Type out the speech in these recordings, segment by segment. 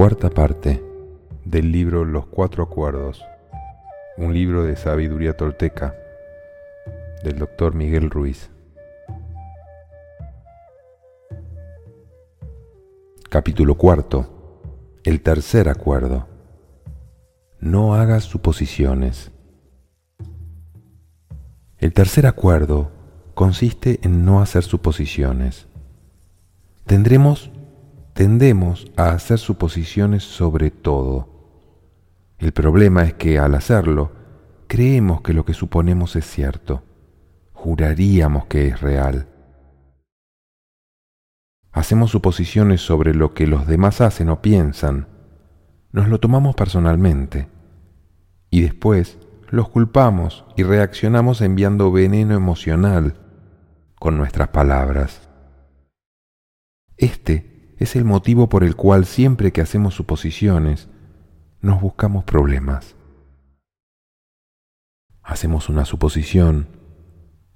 Cuarta parte del libro Los Cuatro Acuerdos, un libro de sabiduría tolteca del doctor Miguel Ruiz. Capítulo cuarto. El tercer acuerdo. No hagas suposiciones. El tercer acuerdo consiste en no hacer suposiciones. Tendremos tendemos a hacer suposiciones sobre todo. El problema es que al hacerlo, creemos que lo que suponemos es cierto. Juraríamos que es real. Hacemos suposiciones sobre lo que los demás hacen o piensan. Nos lo tomamos personalmente. Y después los culpamos y reaccionamos enviando veneno emocional con nuestras palabras. Este es el motivo por el cual siempre que hacemos suposiciones nos buscamos problemas. Hacemos una suposición,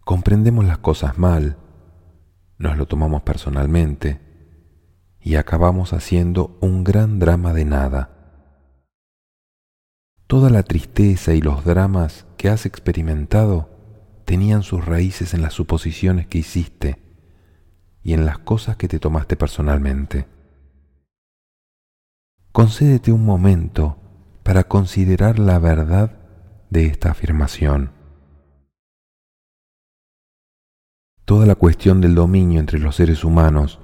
comprendemos las cosas mal, nos lo tomamos personalmente y acabamos haciendo un gran drama de nada. Toda la tristeza y los dramas que has experimentado tenían sus raíces en las suposiciones que hiciste y en las cosas que te tomaste personalmente. Concédete un momento para considerar la verdad de esta afirmación. Toda la cuestión del dominio entre los seres humanos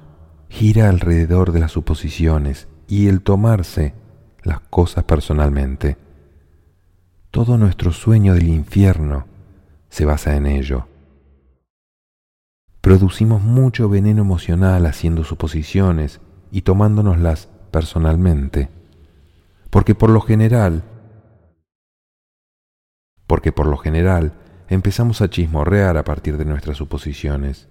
gira alrededor de las suposiciones y el tomarse las cosas personalmente. Todo nuestro sueño del infierno se basa en ello. Producimos mucho veneno emocional haciendo suposiciones y tomándonoslas personalmente, porque por lo general, porque por lo general empezamos a chismorrear a partir de nuestras suposiciones.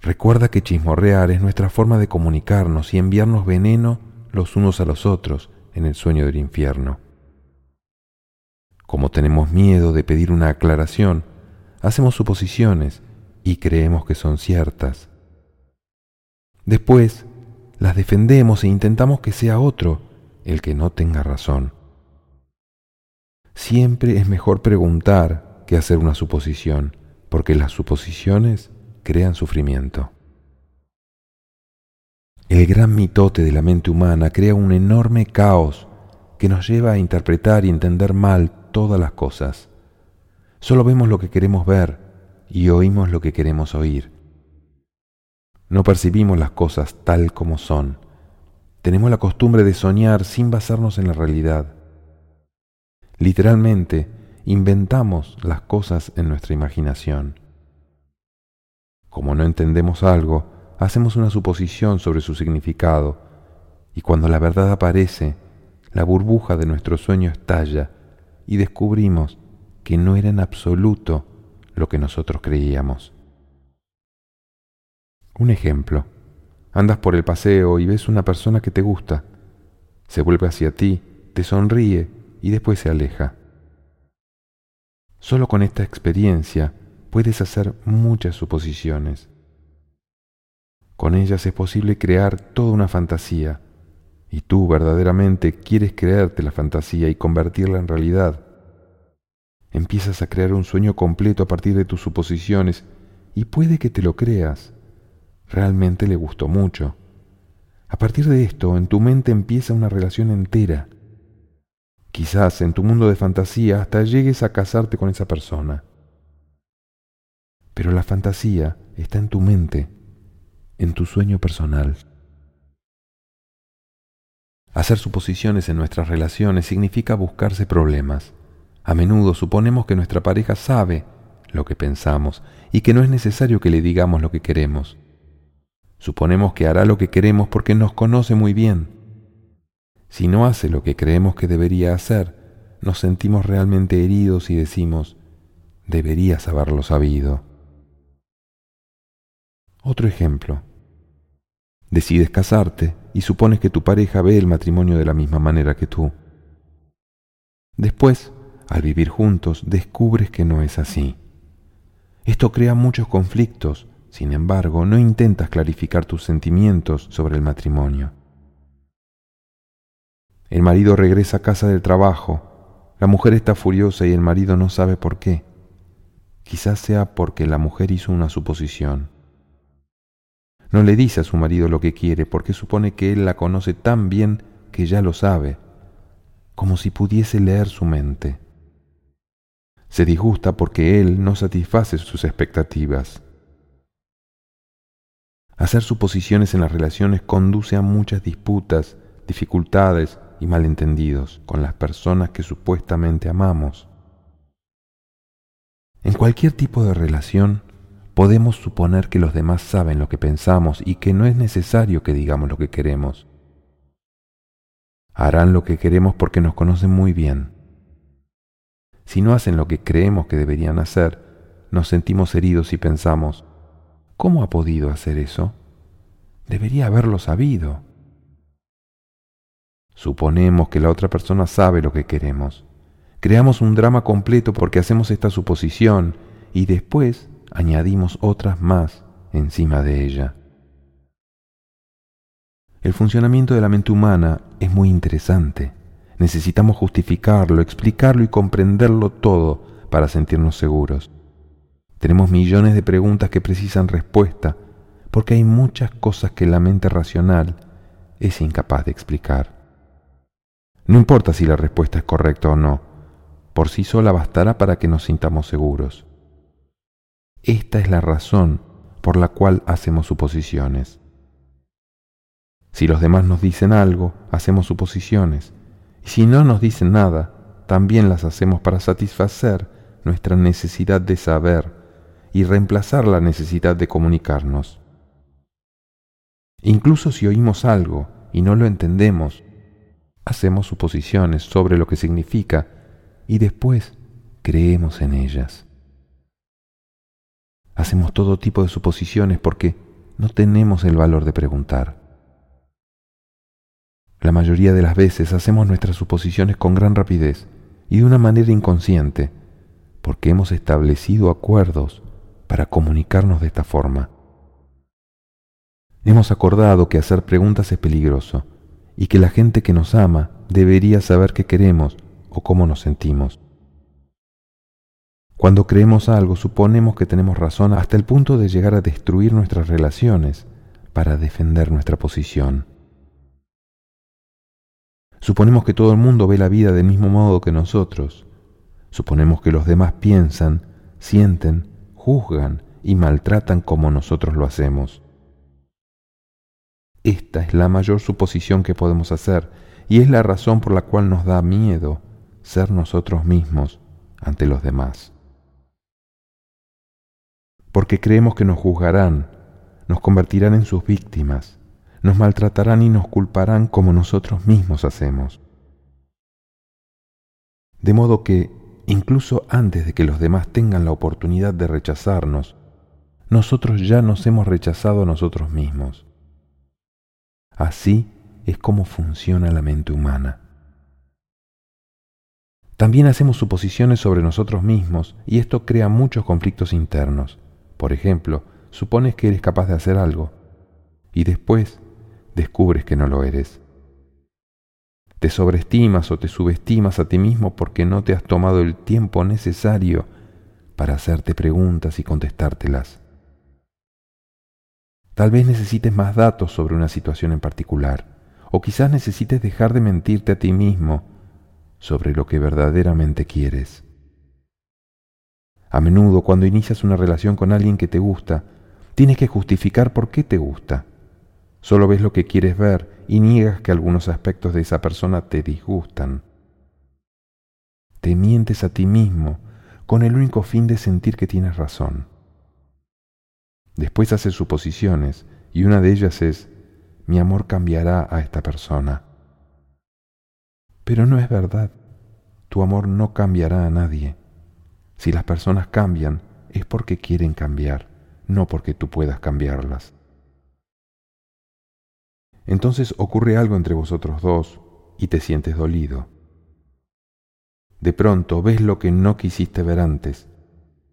Recuerda que chismorrear es nuestra forma de comunicarnos y enviarnos veneno los unos a los otros en el sueño del infierno. Como tenemos miedo de pedir una aclaración, hacemos suposiciones y creemos que son ciertas. Después las defendemos e intentamos que sea otro el que no tenga razón. Siempre es mejor preguntar que hacer una suposición, porque las suposiciones crean sufrimiento. El gran mitote de la mente humana crea un enorme caos que nos lleva a interpretar y entender mal todas las cosas. Solo vemos lo que queremos ver y oímos lo que queremos oír. No percibimos las cosas tal como son. Tenemos la costumbre de soñar sin basarnos en la realidad. Literalmente, inventamos las cosas en nuestra imaginación. Como no entendemos algo, hacemos una suposición sobre su significado, y cuando la verdad aparece, la burbuja de nuestro sueño estalla y descubrimos que no era en absoluto lo que nosotros creíamos. Un ejemplo. Andas por el paseo y ves una persona que te gusta. Se vuelve hacia ti, te sonríe y después se aleja. Solo con esta experiencia puedes hacer muchas suposiciones. Con ellas es posible crear toda una fantasía, y tú verdaderamente quieres creerte la fantasía y convertirla en realidad. Empiezas a crear un sueño completo a partir de tus suposiciones y puede que te lo creas. Realmente le gustó mucho. A partir de esto, en tu mente empieza una relación entera. Quizás en tu mundo de fantasía hasta llegues a casarte con esa persona. Pero la fantasía está en tu mente, en tu sueño personal. Hacer suposiciones en nuestras relaciones significa buscarse problemas. A menudo suponemos que nuestra pareja sabe lo que pensamos y que no es necesario que le digamos lo que queremos. Suponemos que hará lo que queremos porque nos conoce muy bien. Si no hace lo que creemos que debería hacer, nos sentimos realmente heridos y decimos, deberías haberlo sabido. Otro ejemplo. Decides casarte y supones que tu pareja ve el matrimonio de la misma manera que tú. Después, al vivir juntos descubres que no es así. Esto crea muchos conflictos, sin embargo, no intentas clarificar tus sentimientos sobre el matrimonio. El marido regresa a casa del trabajo. La mujer está furiosa y el marido no sabe por qué. Quizás sea porque la mujer hizo una suposición. No le dice a su marido lo que quiere porque supone que él la conoce tan bien que ya lo sabe, como si pudiese leer su mente. Se disgusta porque él no satisface sus expectativas. Hacer suposiciones en las relaciones conduce a muchas disputas, dificultades y malentendidos con las personas que supuestamente amamos. En cualquier tipo de relación podemos suponer que los demás saben lo que pensamos y que no es necesario que digamos lo que queremos. Harán lo que queremos porque nos conocen muy bien. Si no hacen lo que creemos que deberían hacer, nos sentimos heridos y pensamos, ¿cómo ha podido hacer eso? Debería haberlo sabido. Suponemos que la otra persona sabe lo que queremos. Creamos un drama completo porque hacemos esta suposición y después añadimos otras más encima de ella. El funcionamiento de la mente humana es muy interesante. Necesitamos justificarlo, explicarlo y comprenderlo todo para sentirnos seguros. Tenemos millones de preguntas que precisan respuesta porque hay muchas cosas que la mente racional es incapaz de explicar. No importa si la respuesta es correcta o no, por sí sola bastará para que nos sintamos seguros. Esta es la razón por la cual hacemos suposiciones. Si los demás nos dicen algo, hacemos suposiciones. Si no nos dicen nada, también las hacemos para satisfacer nuestra necesidad de saber y reemplazar la necesidad de comunicarnos. Incluso si oímos algo y no lo entendemos, hacemos suposiciones sobre lo que significa y después creemos en ellas. Hacemos todo tipo de suposiciones porque no tenemos el valor de preguntar. La mayoría de las veces hacemos nuestras suposiciones con gran rapidez y de una manera inconsciente, porque hemos establecido acuerdos para comunicarnos de esta forma. Hemos acordado que hacer preguntas es peligroso y que la gente que nos ama debería saber qué queremos o cómo nos sentimos. Cuando creemos algo suponemos que tenemos razón hasta el punto de llegar a destruir nuestras relaciones para defender nuestra posición. Suponemos que todo el mundo ve la vida del mismo modo que nosotros. Suponemos que los demás piensan, sienten, juzgan y maltratan como nosotros lo hacemos. Esta es la mayor suposición que podemos hacer y es la razón por la cual nos da miedo ser nosotros mismos ante los demás. Porque creemos que nos juzgarán, nos convertirán en sus víctimas, nos maltratarán y nos culparán como nosotros mismos hacemos. De modo que, incluso antes de que los demás tengan la oportunidad de rechazarnos, nosotros ya nos hemos rechazado a nosotros mismos. Así es como funciona la mente humana. También hacemos suposiciones sobre nosotros mismos y esto crea muchos conflictos internos. Por ejemplo, supones que eres capaz de hacer algo y después descubres que no lo eres. Te sobreestimas o te subestimas a ti mismo porque no te has tomado el tiempo necesario para hacerte preguntas y contestártelas. Tal vez necesites más datos sobre una situación en particular, o quizás necesites dejar de mentirte a ti mismo sobre lo que verdaderamente quieres. A menudo, cuando inicias una relación con alguien que te gusta, tienes que justificar por qué te gusta. Solo ves lo que quieres ver y niegas que algunos aspectos de esa persona te disgustan. Te mientes a ti mismo con el único fin de sentir que tienes razón. Después hace suposiciones y una de ellas es, mi amor cambiará a esta persona. Pero no es verdad. Tu amor no cambiará a nadie. Si las personas cambian, es porque quieren cambiar, no porque tú puedas cambiarlas. Entonces ocurre algo entre vosotros dos y te sientes dolido. De pronto ves lo que no quisiste ver antes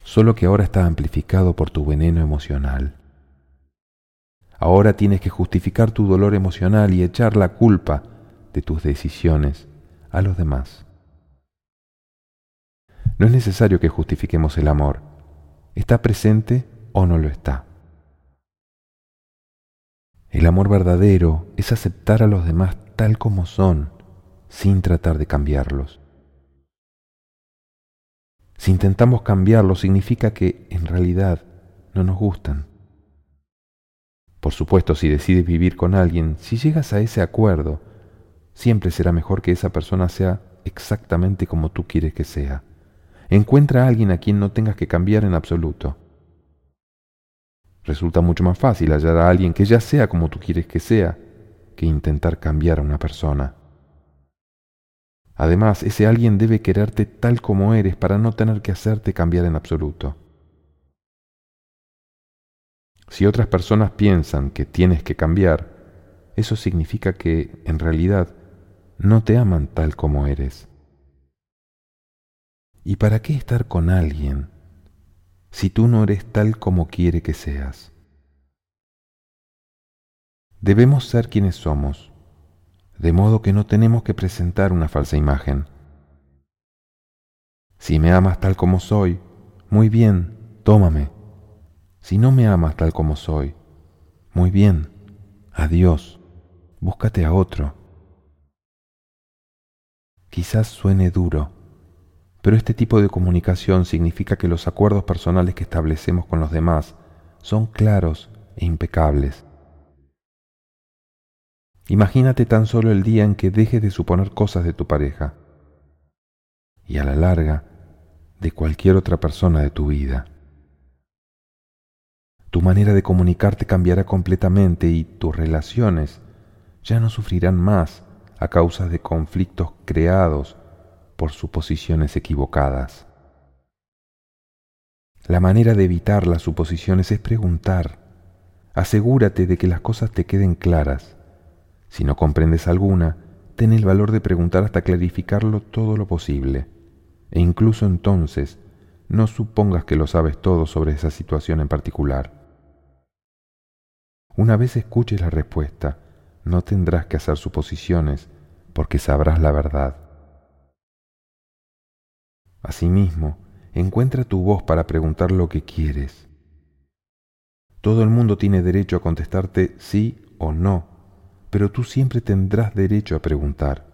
solo que ahora está amplificado por tu veneno emocional. Ahora tienes que justificar tu dolor emocional y echar la culpa de tus decisiones a los demás. No es necesario que justifiquemos el amor. ¿Está presente o no lo está? El amor verdadero es aceptar a los demás tal como son, sin tratar de cambiarlos. Si intentamos cambiarlos significa que en realidad no nos gustan. Por supuesto, si decides vivir con alguien, si llegas a ese acuerdo, siempre será mejor que esa persona sea exactamente como tú quieres que sea. Encuentra a alguien a quien no tengas que cambiar en absoluto. Resulta mucho más fácil hallar a alguien que ya sea como tú quieres que sea que intentar cambiar a una persona. Además, ese alguien debe quererte tal como eres para no tener que hacerte cambiar en absoluto. Si otras personas piensan que tienes que cambiar, eso significa que, en realidad, no te aman tal como eres. ¿Y para qué estar con alguien si tú no eres tal como quiere que seas? Debemos ser quienes somos, de modo que no tenemos que presentar una falsa imagen. Si me amas tal como soy, muy bien, tómame. Si no me amas tal como soy, muy bien, adiós, búscate a otro. Quizás suene duro, pero este tipo de comunicación significa que los acuerdos personales que establecemos con los demás son claros e impecables. Imagínate tan solo el día en que dejes de suponer cosas de tu pareja y a la larga de cualquier otra persona de tu vida. Tu manera de comunicarte cambiará completamente y tus relaciones ya no sufrirán más a causa de conflictos creados por suposiciones equivocadas. La manera de evitar las suposiciones es preguntar. Asegúrate de que las cosas te queden claras. Si no comprendes alguna, ten el valor de preguntar hasta clarificarlo todo lo posible. E incluso entonces, no supongas que lo sabes todo sobre esa situación en particular. Una vez escuches la respuesta, no tendrás que hacer suposiciones porque sabrás la verdad. Asimismo, encuentra tu voz para preguntar lo que quieres. Todo el mundo tiene derecho a contestarte sí o no, pero tú siempre tendrás derecho a preguntar.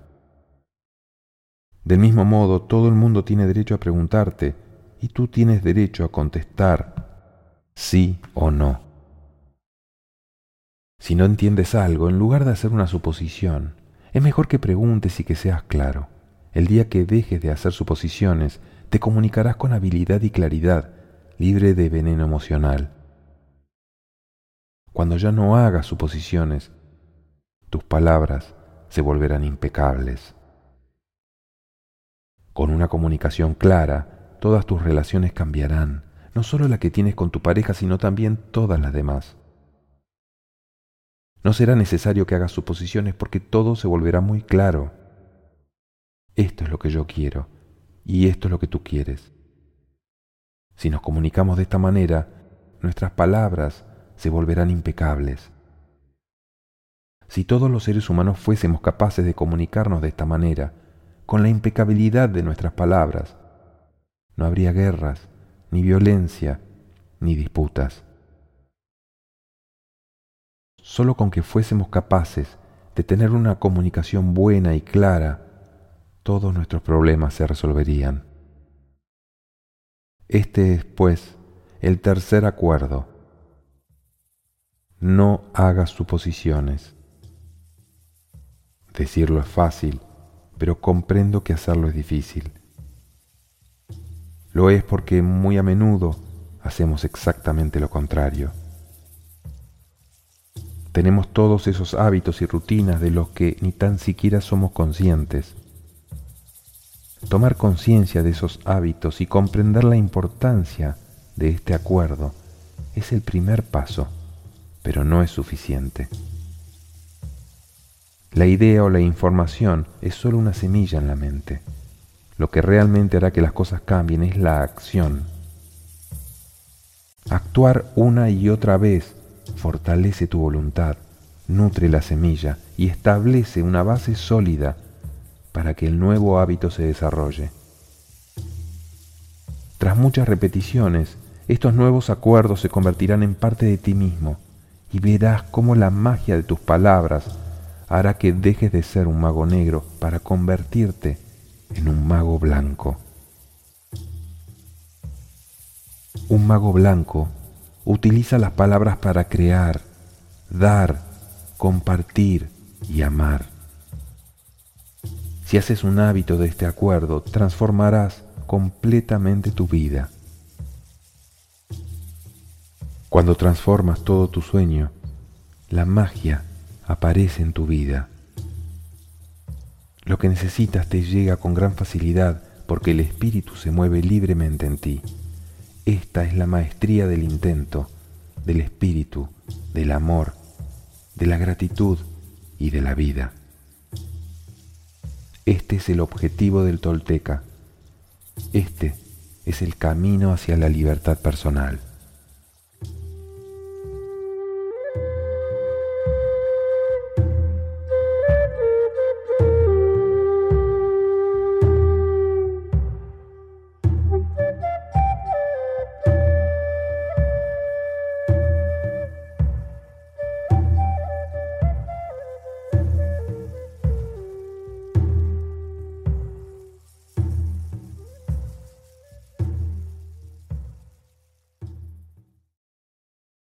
Del mismo modo, todo el mundo tiene derecho a preguntarte y tú tienes derecho a contestar sí o no. Si no entiendes algo, en lugar de hacer una suposición, es mejor que preguntes y que seas claro. El día que dejes de hacer suposiciones, te comunicarás con habilidad y claridad, libre de veneno emocional. Cuando ya no hagas suposiciones, tus palabras se volverán impecables. Con una comunicación clara, todas tus relaciones cambiarán, no solo la que tienes con tu pareja, sino también todas las demás. No será necesario que hagas suposiciones porque todo se volverá muy claro. Esto es lo que yo quiero y esto es lo que tú quieres. Si nos comunicamos de esta manera, nuestras palabras se volverán impecables. Si todos los seres humanos fuésemos capaces de comunicarnos de esta manera, con la impecabilidad de nuestras palabras, no habría guerras, ni violencia, ni disputas. Solo con que fuésemos capaces de tener una comunicación buena y clara, todos nuestros problemas se resolverían. Este es, pues, el tercer acuerdo. No hagas suposiciones. Decirlo es fácil, pero comprendo que hacerlo es difícil. Lo es porque muy a menudo hacemos exactamente lo contrario. Tenemos todos esos hábitos y rutinas de los que ni tan siquiera somos conscientes. Tomar conciencia de esos hábitos y comprender la importancia de este acuerdo es el primer paso, pero no es suficiente. La idea o la información es solo una semilla en la mente. Lo que realmente hará que las cosas cambien es la acción. Actuar una y otra vez fortalece tu voluntad, nutre la semilla y establece una base sólida para que el nuevo hábito se desarrolle. Tras muchas repeticiones, estos nuevos acuerdos se convertirán en parte de ti mismo y verás cómo la magia de tus palabras hará que dejes de ser un mago negro para convertirte en un mago blanco. Un mago blanco utiliza las palabras para crear, dar, compartir y amar. Si haces un hábito de este acuerdo, transformarás completamente tu vida. Cuando transformas todo tu sueño, la magia aparece en tu vida. Lo que necesitas te llega con gran facilidad porque el espíritu se mueve libremente en ti. Esta es la maestría del intento, del espíritu, del amor, de la gratitud y de la vida. Este es el objetivo del tolteca. Este es el camino hacia la libertad personal.